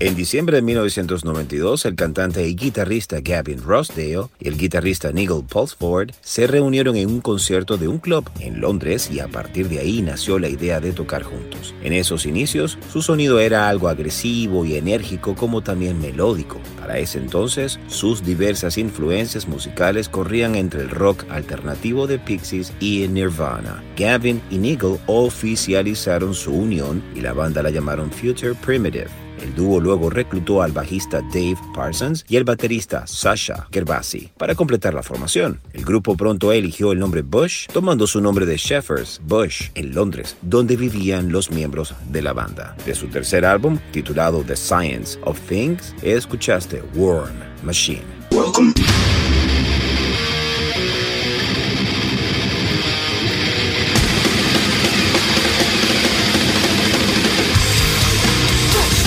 En diciembre de 1992, el cantante y guitarrista Gavin Rossdale y el guitarrista Nigel Pulsford se reunieron en un concierto de un club en Londres y a partir de ahí nació la idea de tocar juntos. En esos inicios, su sonido era algo agresivo y enérgico como también melódico. Para ese entonces, sus diversas influencias musicales corrían entre el rock alternativo de Pixies y Nirvana. Gavin y Nigel oficializaron su unión y la banda la llamaron Future Primitive. El dúo luego reclutó al bajista Dave Parsons y el baterista Sasha Gervasi para completar la formación. El grupo pronto eligió el nombre Bush, tomando su nombre de Shepherds Bush en Londres, donde vivían los miembros de la banda. De su tercer álbum, titulado The Science of Things, escuchaste Warm Machine. Welcome.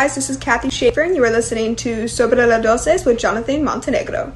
Guys? This is Kathy Schaefer, and you are listening to Sobre la Dosis with Jonathan Montenegro.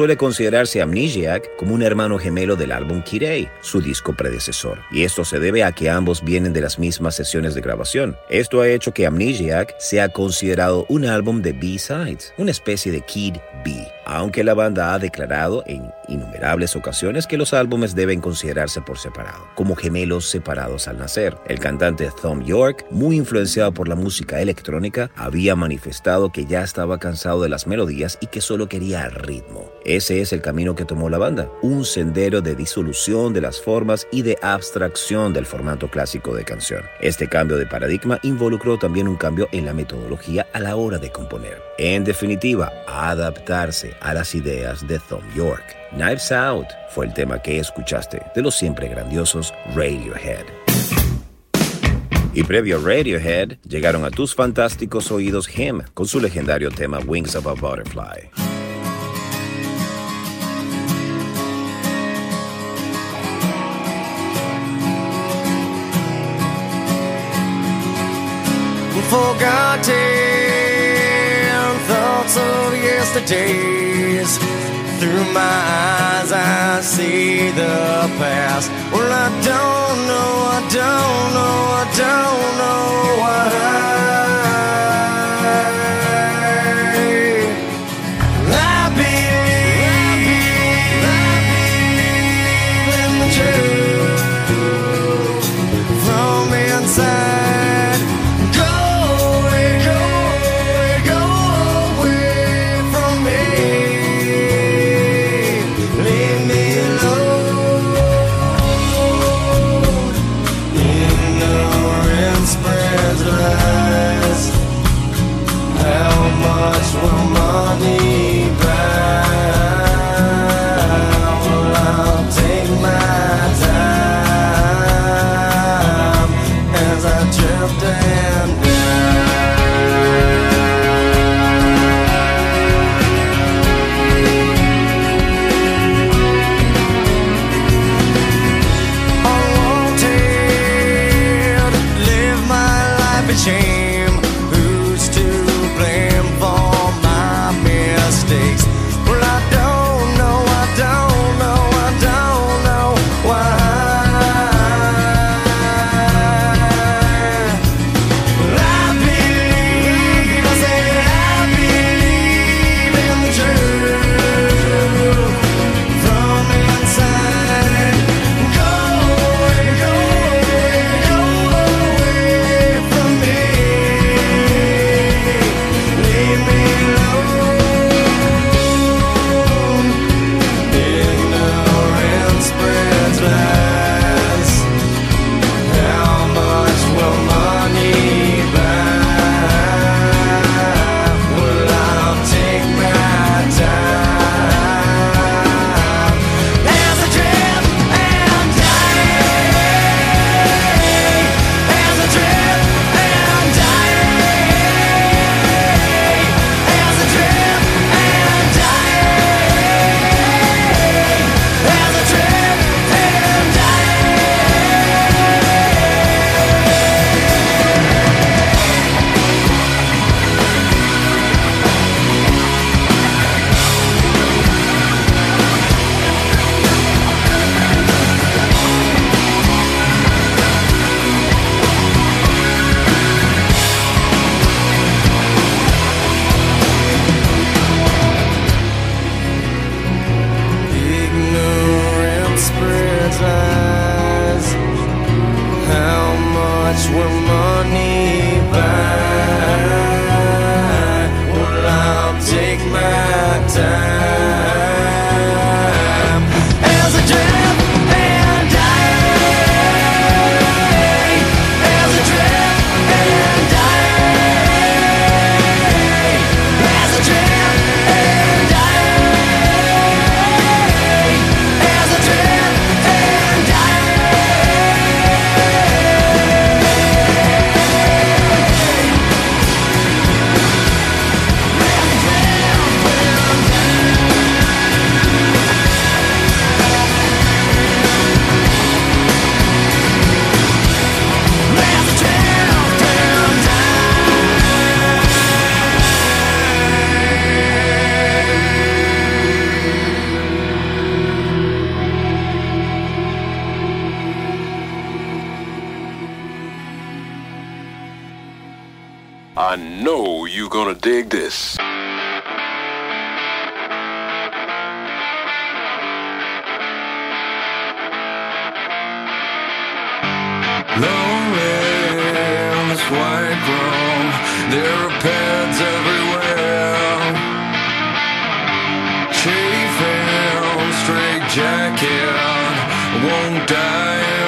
Suele considerarse Amnesiac como un hermano gemelo del álbum Kirei, su disco predecesor, y esto se debe a que ambos vienen de las mismas sesiones de grabación. Esto ha hecho que Amnesiac sea considerado un álbum de B-sides, una especie de Kid B, aunque la banda ha declarado en innumerables ocasiones que los álbumes deben considerarse por separado, como gemelos separados al nacer. El cantante Tom York, muy influenciado por la música electrónica, había manifestado que ya estaba cansado de las melodías y que solo quería ritmo. Ese es el camino que tomó la banda, un sendero de disolución de las formas y de abstracción del formato clásico de canción. Este cambio de paradigma involucró también un cambio en la metodología a la hora de componer. En definitiva, adaptarse a las ideas de Tom York. Knives Out fue el tema que escuchaste de los siempre grandiosos Radiohead. Y previo a Radiohead, llegaron a tus fantásticos oídos Him con su legendario tema Wings of a Butterfly. Thoughts of yesterdays. Through my eyes, I see the past. Well, I don't know, I don't know, I don't know why. White room, there are pads everywhere. Chafing straight jacket, won't die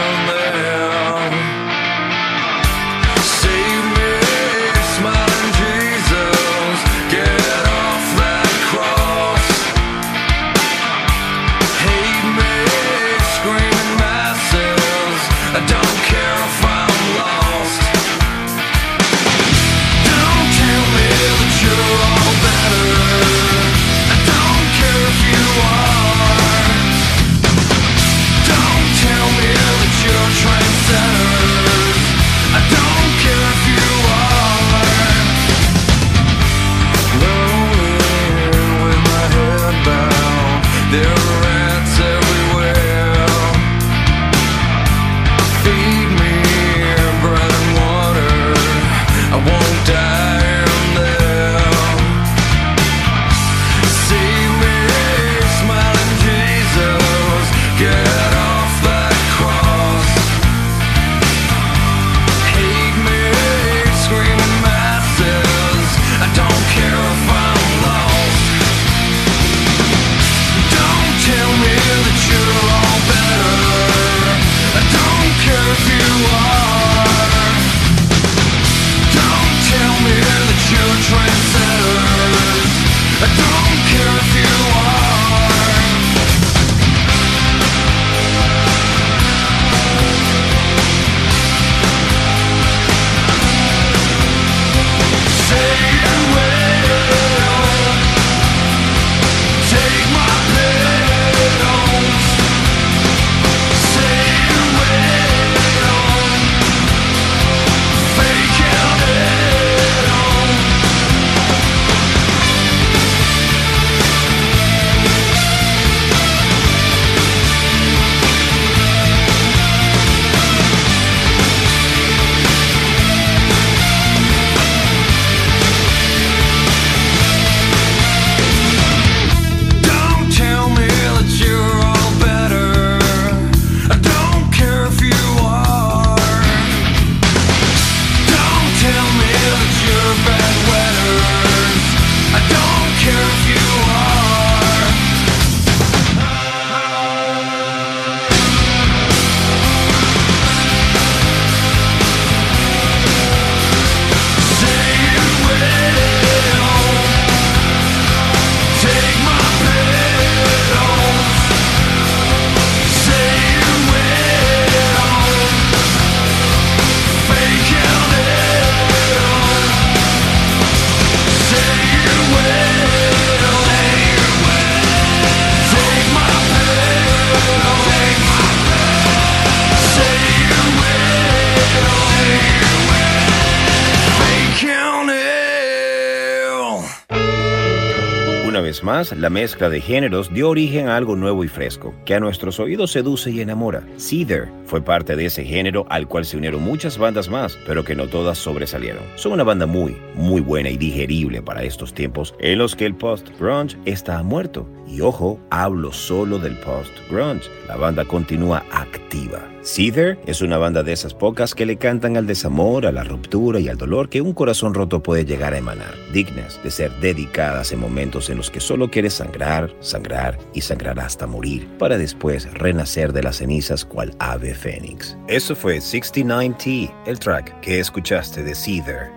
más, la mezcla de géneros dio origen a algo nuevo y fresco, que a nuestros oídos seduce y enamora. Seether fue parte de ese género al cual se unieron muchas bandas más, pero que no todas sobresalieron. Son una banda muy, muy buena y digerible para estos tiempos en los que el post-grunge está muerto. Y ojo, hablo solo del post-grunge. La banda continúa activa. Seether es una banda de esas pocas que le cantan al desamor, a la ruptura y al dolor que un corazón roto puede llegar a emanar, dignas de ser dedicadas en momentos en los que solo quieres sangrar, sangrar y sangrar hasta morir, para después renacer de las cenizas cual ave fénix. Eso fue 69T, el track que escuchaste de Seether.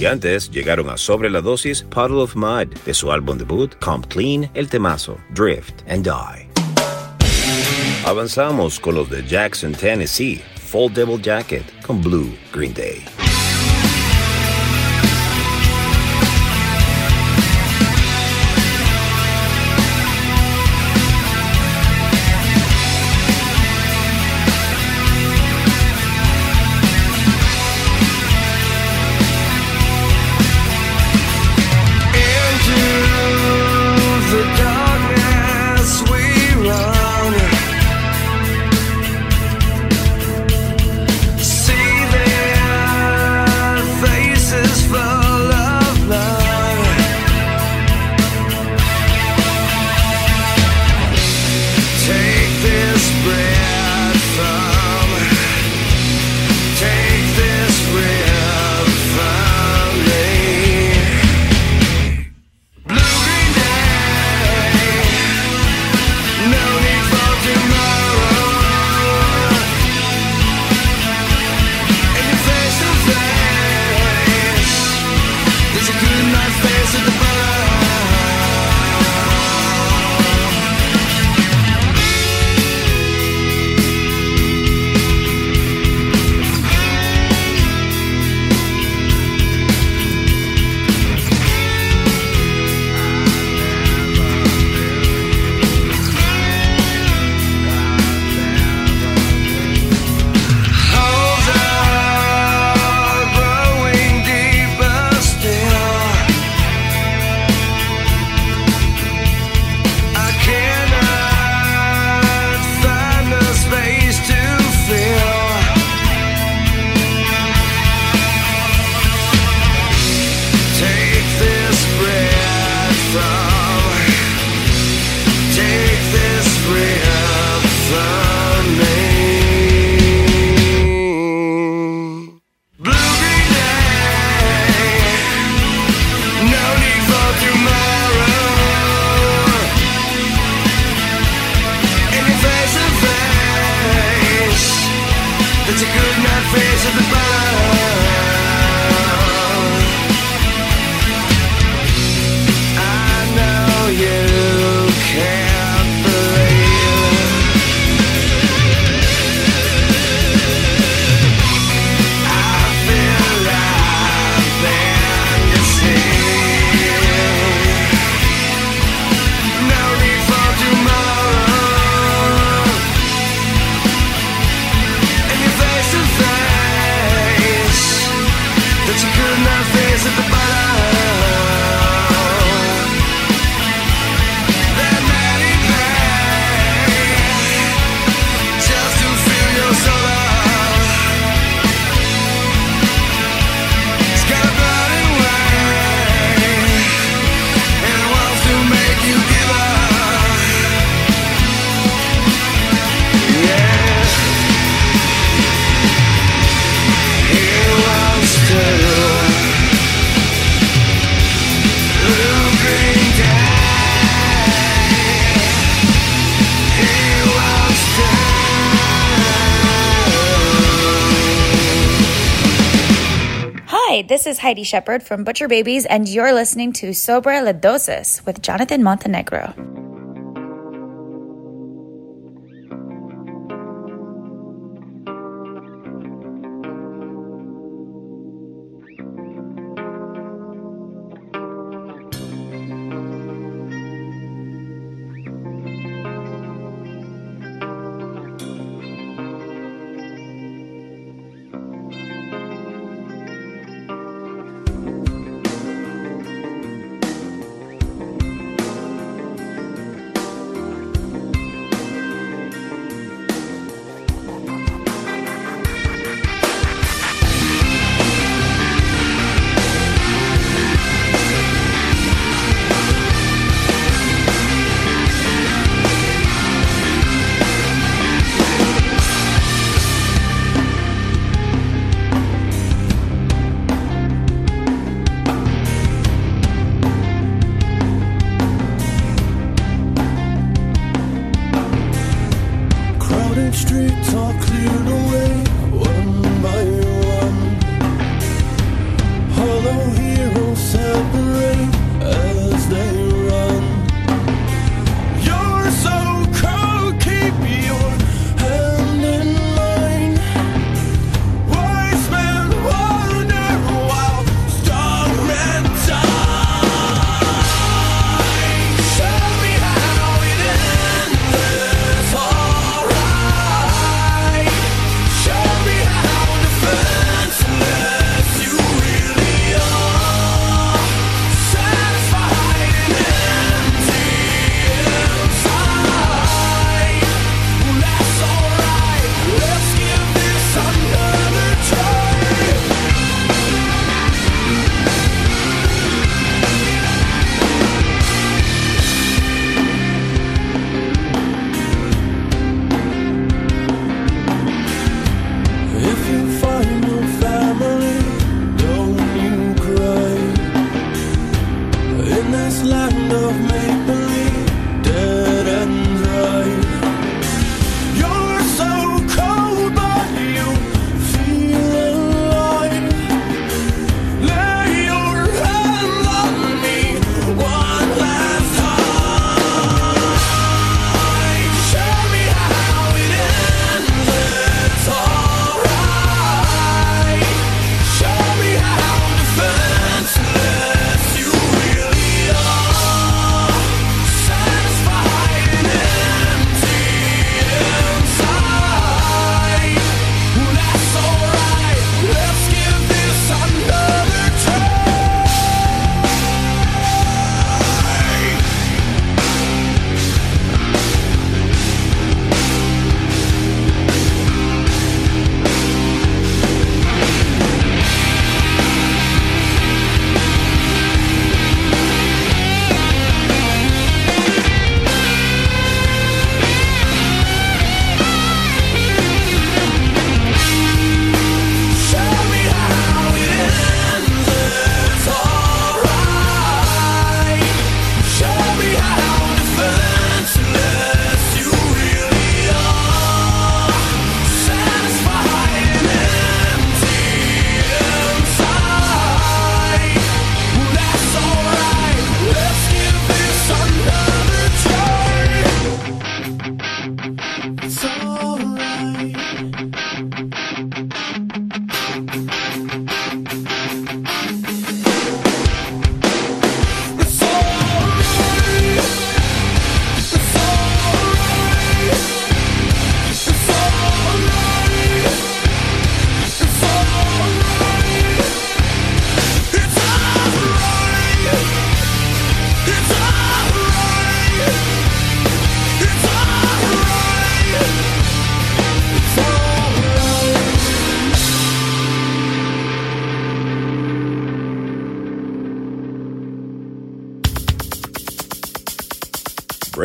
Y antes llegaron a Sobre la Dosis Puddle of Mud de su álbum debut Comp Clean, el temazo Drift and Die. Avanzamos con los de Jackson, Tennessee, Full Devil Jacket con Blue Green Day. this is Heidi Shepard from Butcher Babies, and you're listening to Sobra La Dosis with Jonathan Montenegro.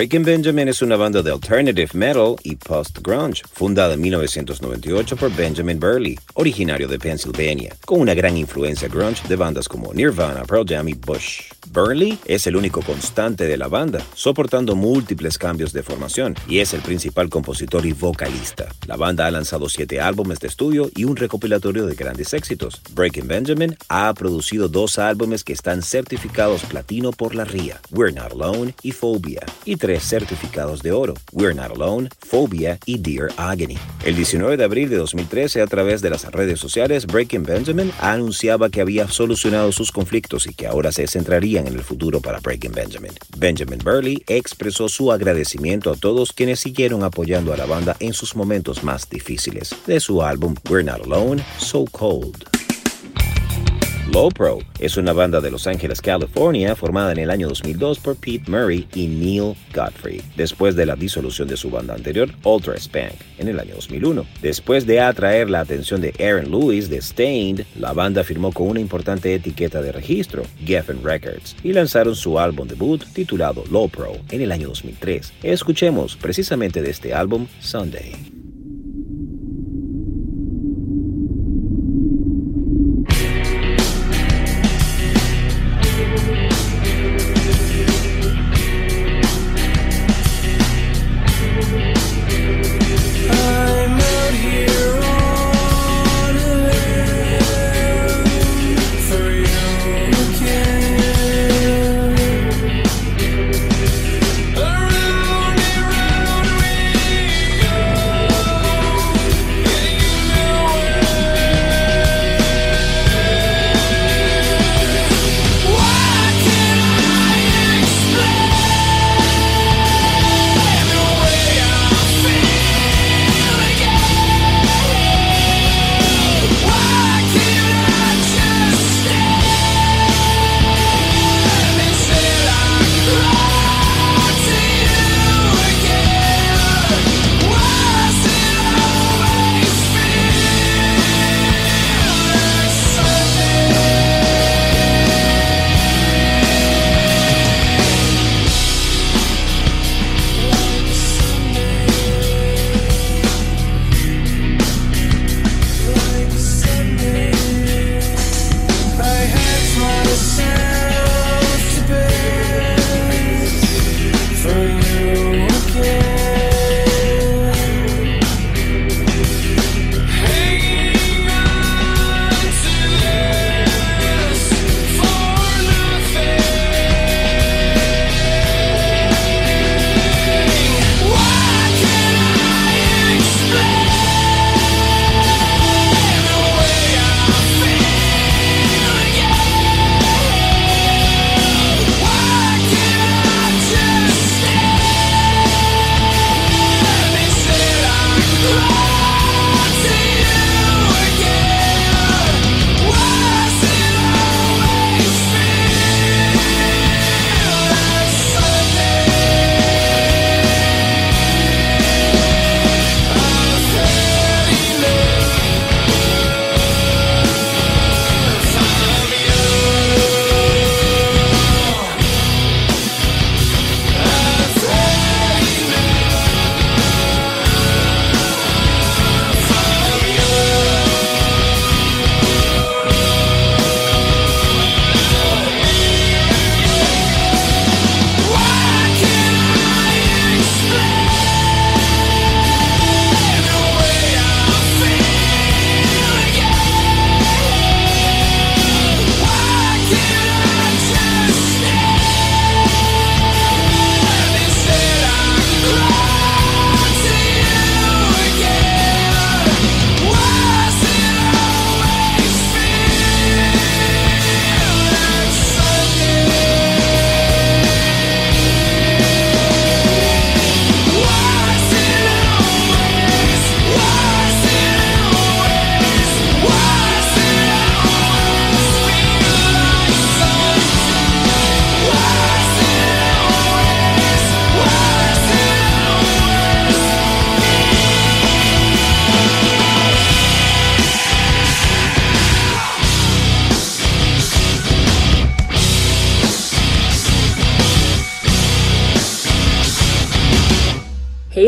Breaking Benjamin es una banda de alternative metal y post-grunge, fundada en 1998 por Benjamin Burley, originario de Pennsylvania, con una gran influencia grunge de bandas como Nirvana, Pearl Jam y Bush. Burley es el único constante de la banda, soportando múltiples cambios de formación, y es el principal compositor y vocalista. La banda ha lanzado siete álbumes de estudio y un recopilatorio de grandes éxitos. Breaking Benjamin ha producido dos álbumes que están certificados platino por la RIA, We're Not Alone y Phobia, y tres certificados de oro, We're Not Alone, Phobia y Dear Agony. El 19 de abril de 2013, a través de las redes sociales, Breaking Benjamin anunciaba que había solucionado sus conflictos y que ahora se centrarían en el futuro para Breaking Benjamin. Benjamin Burley expresó su agradecimiento a todos quienes siguieron apoyando a la banda en sus momentos más difíciles. De su álbum We're Not Alone, So Cold. Low Pro es una banda de Los Ángeles, California, formada en el año 2002 por Pete Murray y Neil Godfrey, después de la disolución de su banda anterior, Ultra Spank, en el año 2001. Después de atraer la atención de Aaron Lewis de Stained, la banda firmó con una importante etiqueta de registro, Geffen Records, y lanzaron su álbum debut titulado Low Pro en el año 2003. Escuchemos precisamente de este álbum Sunday.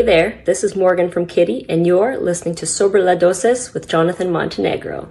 There, this is Morgan from Kitty, and you're listening to Sobre La Dosis with Jonathan Montenegro.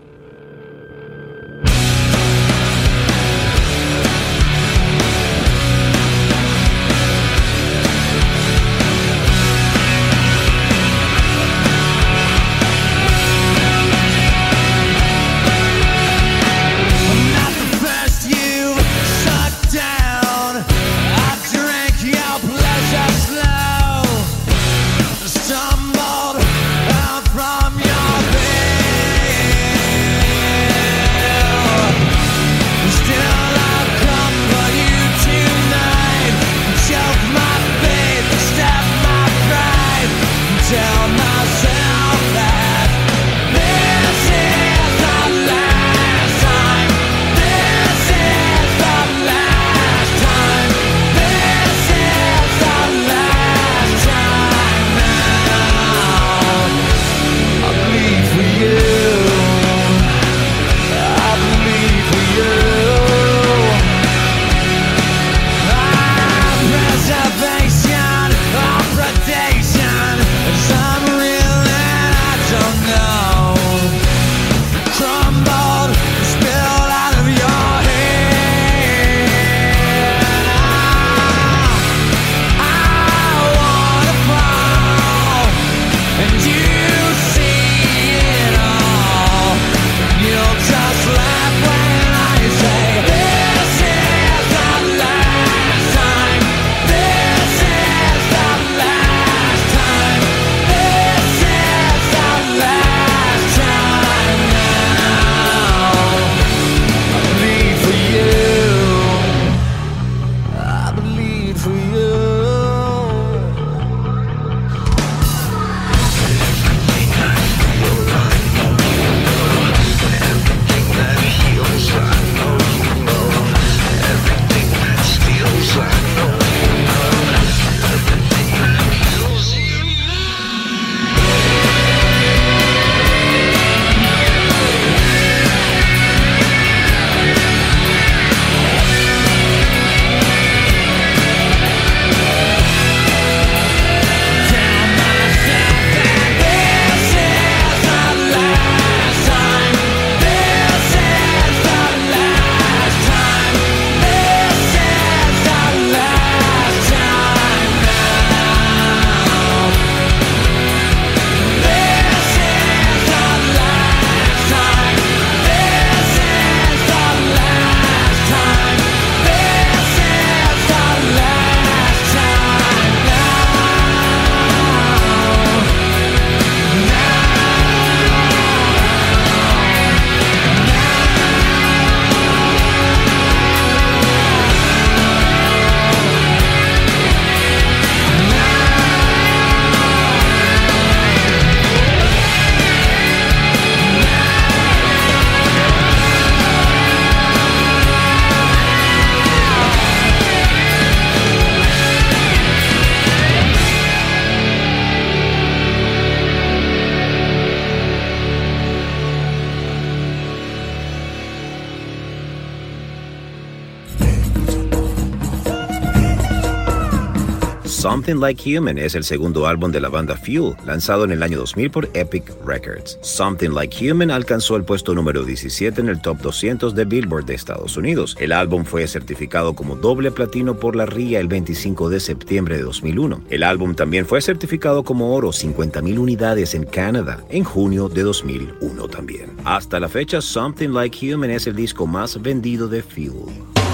Something Like Human es el segundo álbum de la banda Fuel, lanzado en el año 2000 por Epic Records. Something Like Human alcanzó el puesto número 17 en el top 200 de Billboard de Estados Unidos. El álbum fue certificado como doble platino por la RIA el 25 de septiembre de 2001. El álbum también fue certificado como oro 50.000 unidades en Canadá en junio de 2001 también. Hasta la fecha, Something Like Human es el disco más vendido de Fuel.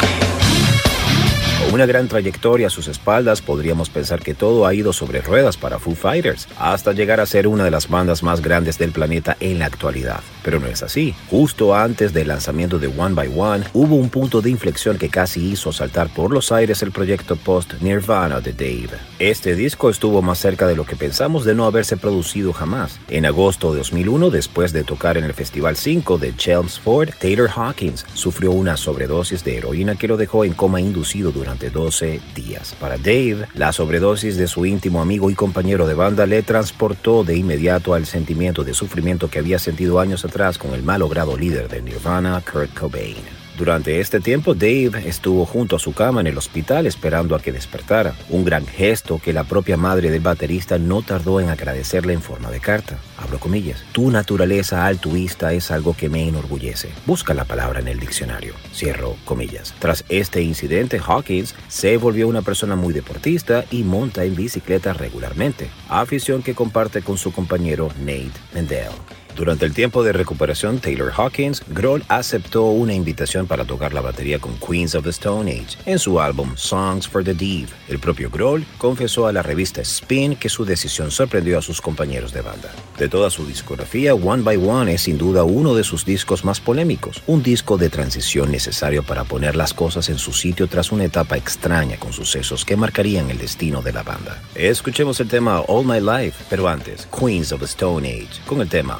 Una gran trayectoria a sus espaldas, podríamos pensar que todo ha ido sobre ruedas para Foo Fighters, hasta llegar a ser una de las bandas más grandes del planeta en la actualidad. Pero no es así. Justo antes del lanzamiento de One by One, hubo un punto de inflexión que casi hizo saltar por los aires el proyecto post-Nirvana de Dave. Este disco estuvo más cerca de lo que pensamos de no haberse producido jamás. En agosto de 2001, después de tocar en el Festival 5 de Chelmsford, Taylor Hawkins sufrió una sobredosis de heroína que lo dejó en coma inducido durante 12 días. Para Dave, la sobredosis de su íntimo amigo y compañero de banda le transportó de inmediato al sentimiento de sufrimiento que había sentido años atrás con el malogrado líder de Nirvana, Kurt Cobain. Durante este tiempo, Dave estuvo junto a su cama en el hospital esperando a que despertara, un gran gesto que la propia madre del baterista no tardó en agradecerle en forma de carta. Abro comillas, tu naturaleza altruista es algo que me enorgullece. Busca la palabra en el diccionario. Cierro comillas. Tras este incidente, Hawkins se volvió una persona muy deportista y monta en bicicleta regularmente, afición que comparte con su compañero Nate Mendel. Durante el tiempo de recuperación, Taylor Hawkins, Grohl aceptó una invitación para tocar la batería con Queens of the Stone Age en su álbum Songs for the Div. El propio Grohl confesó a la revista Spin que su decisión sorprendió a sus compañeros de banda. De toda su discografía, One by One es sin duda uno de sus discos más polémicos, un disco de transición necesario para poner las cosas en su sitio tras una etapa extraña con sucesos que marcarían el destino de la banda. Escuchemos el tema All My Life, pero antes, Queens of the Stone Age, con el tema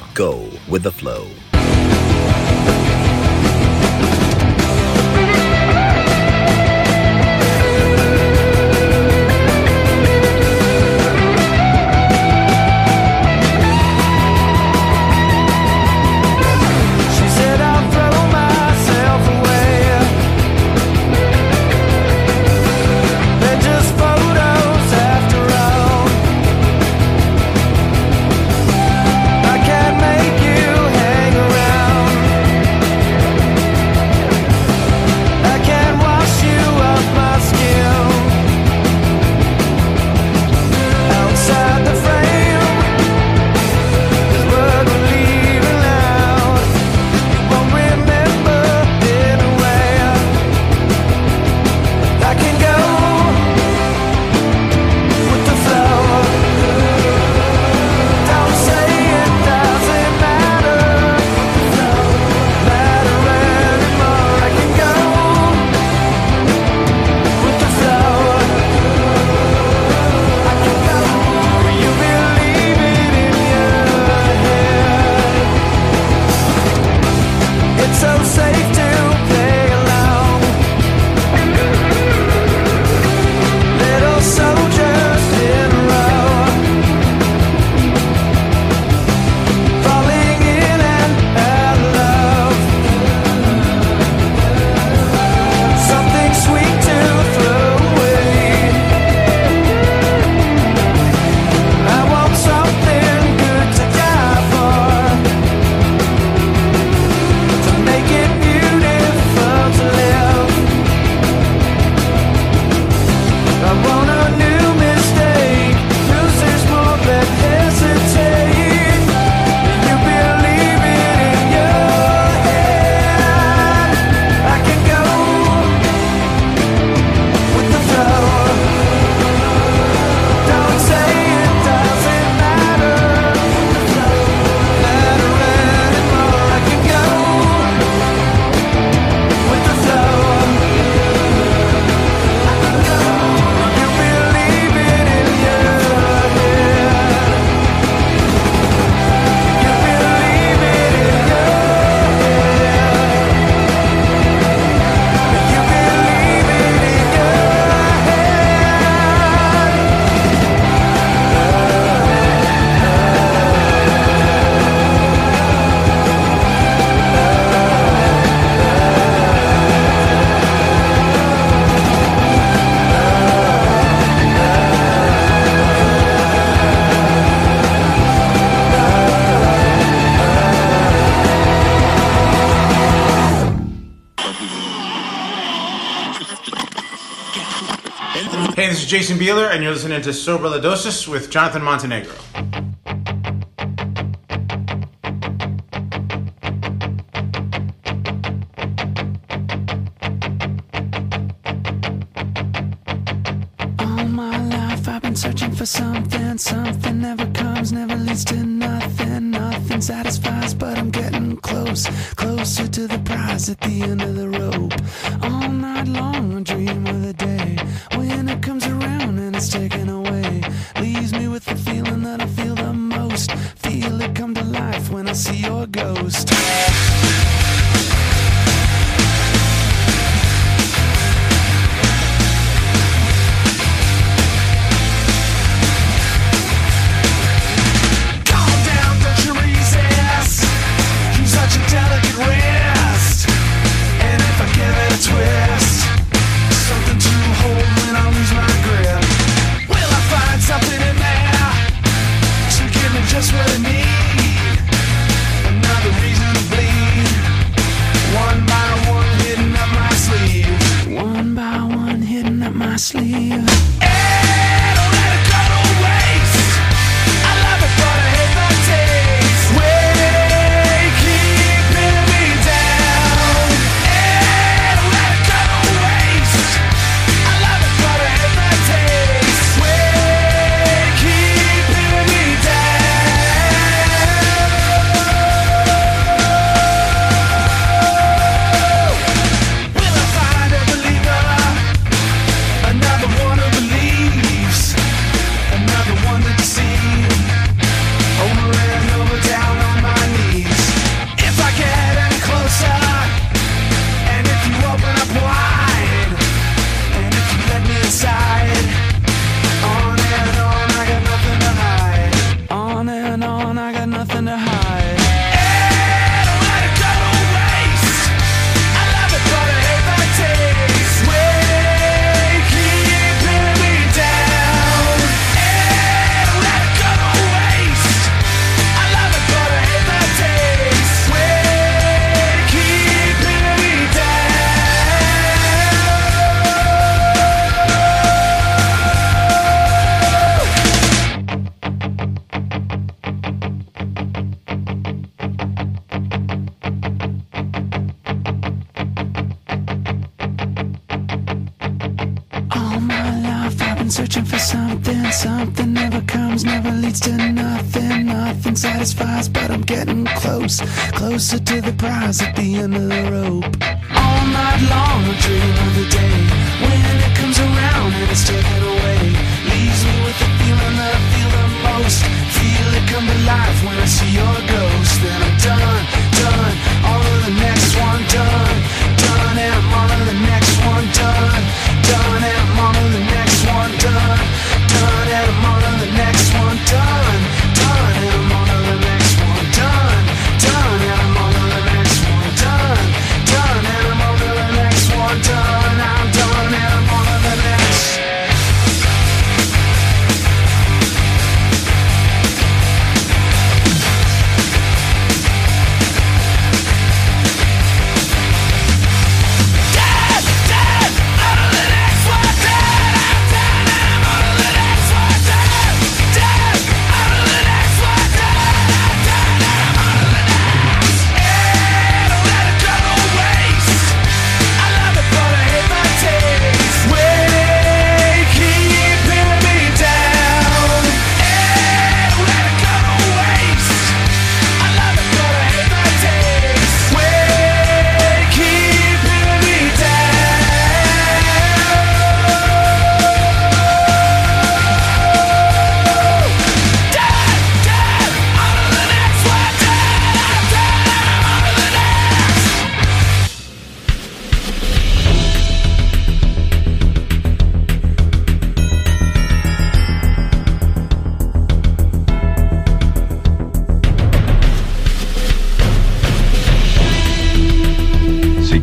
with the Flow. This is Jason Beeler, and you're listening to Sober Ladosis with Jonathan Montenegro. Close. Closer to the prize at the end of the rope. All night long I dream of the day when it comes around and it's taken away. Leaves me with the feeling that I feel the most. Feel it come to life when I see your ghost.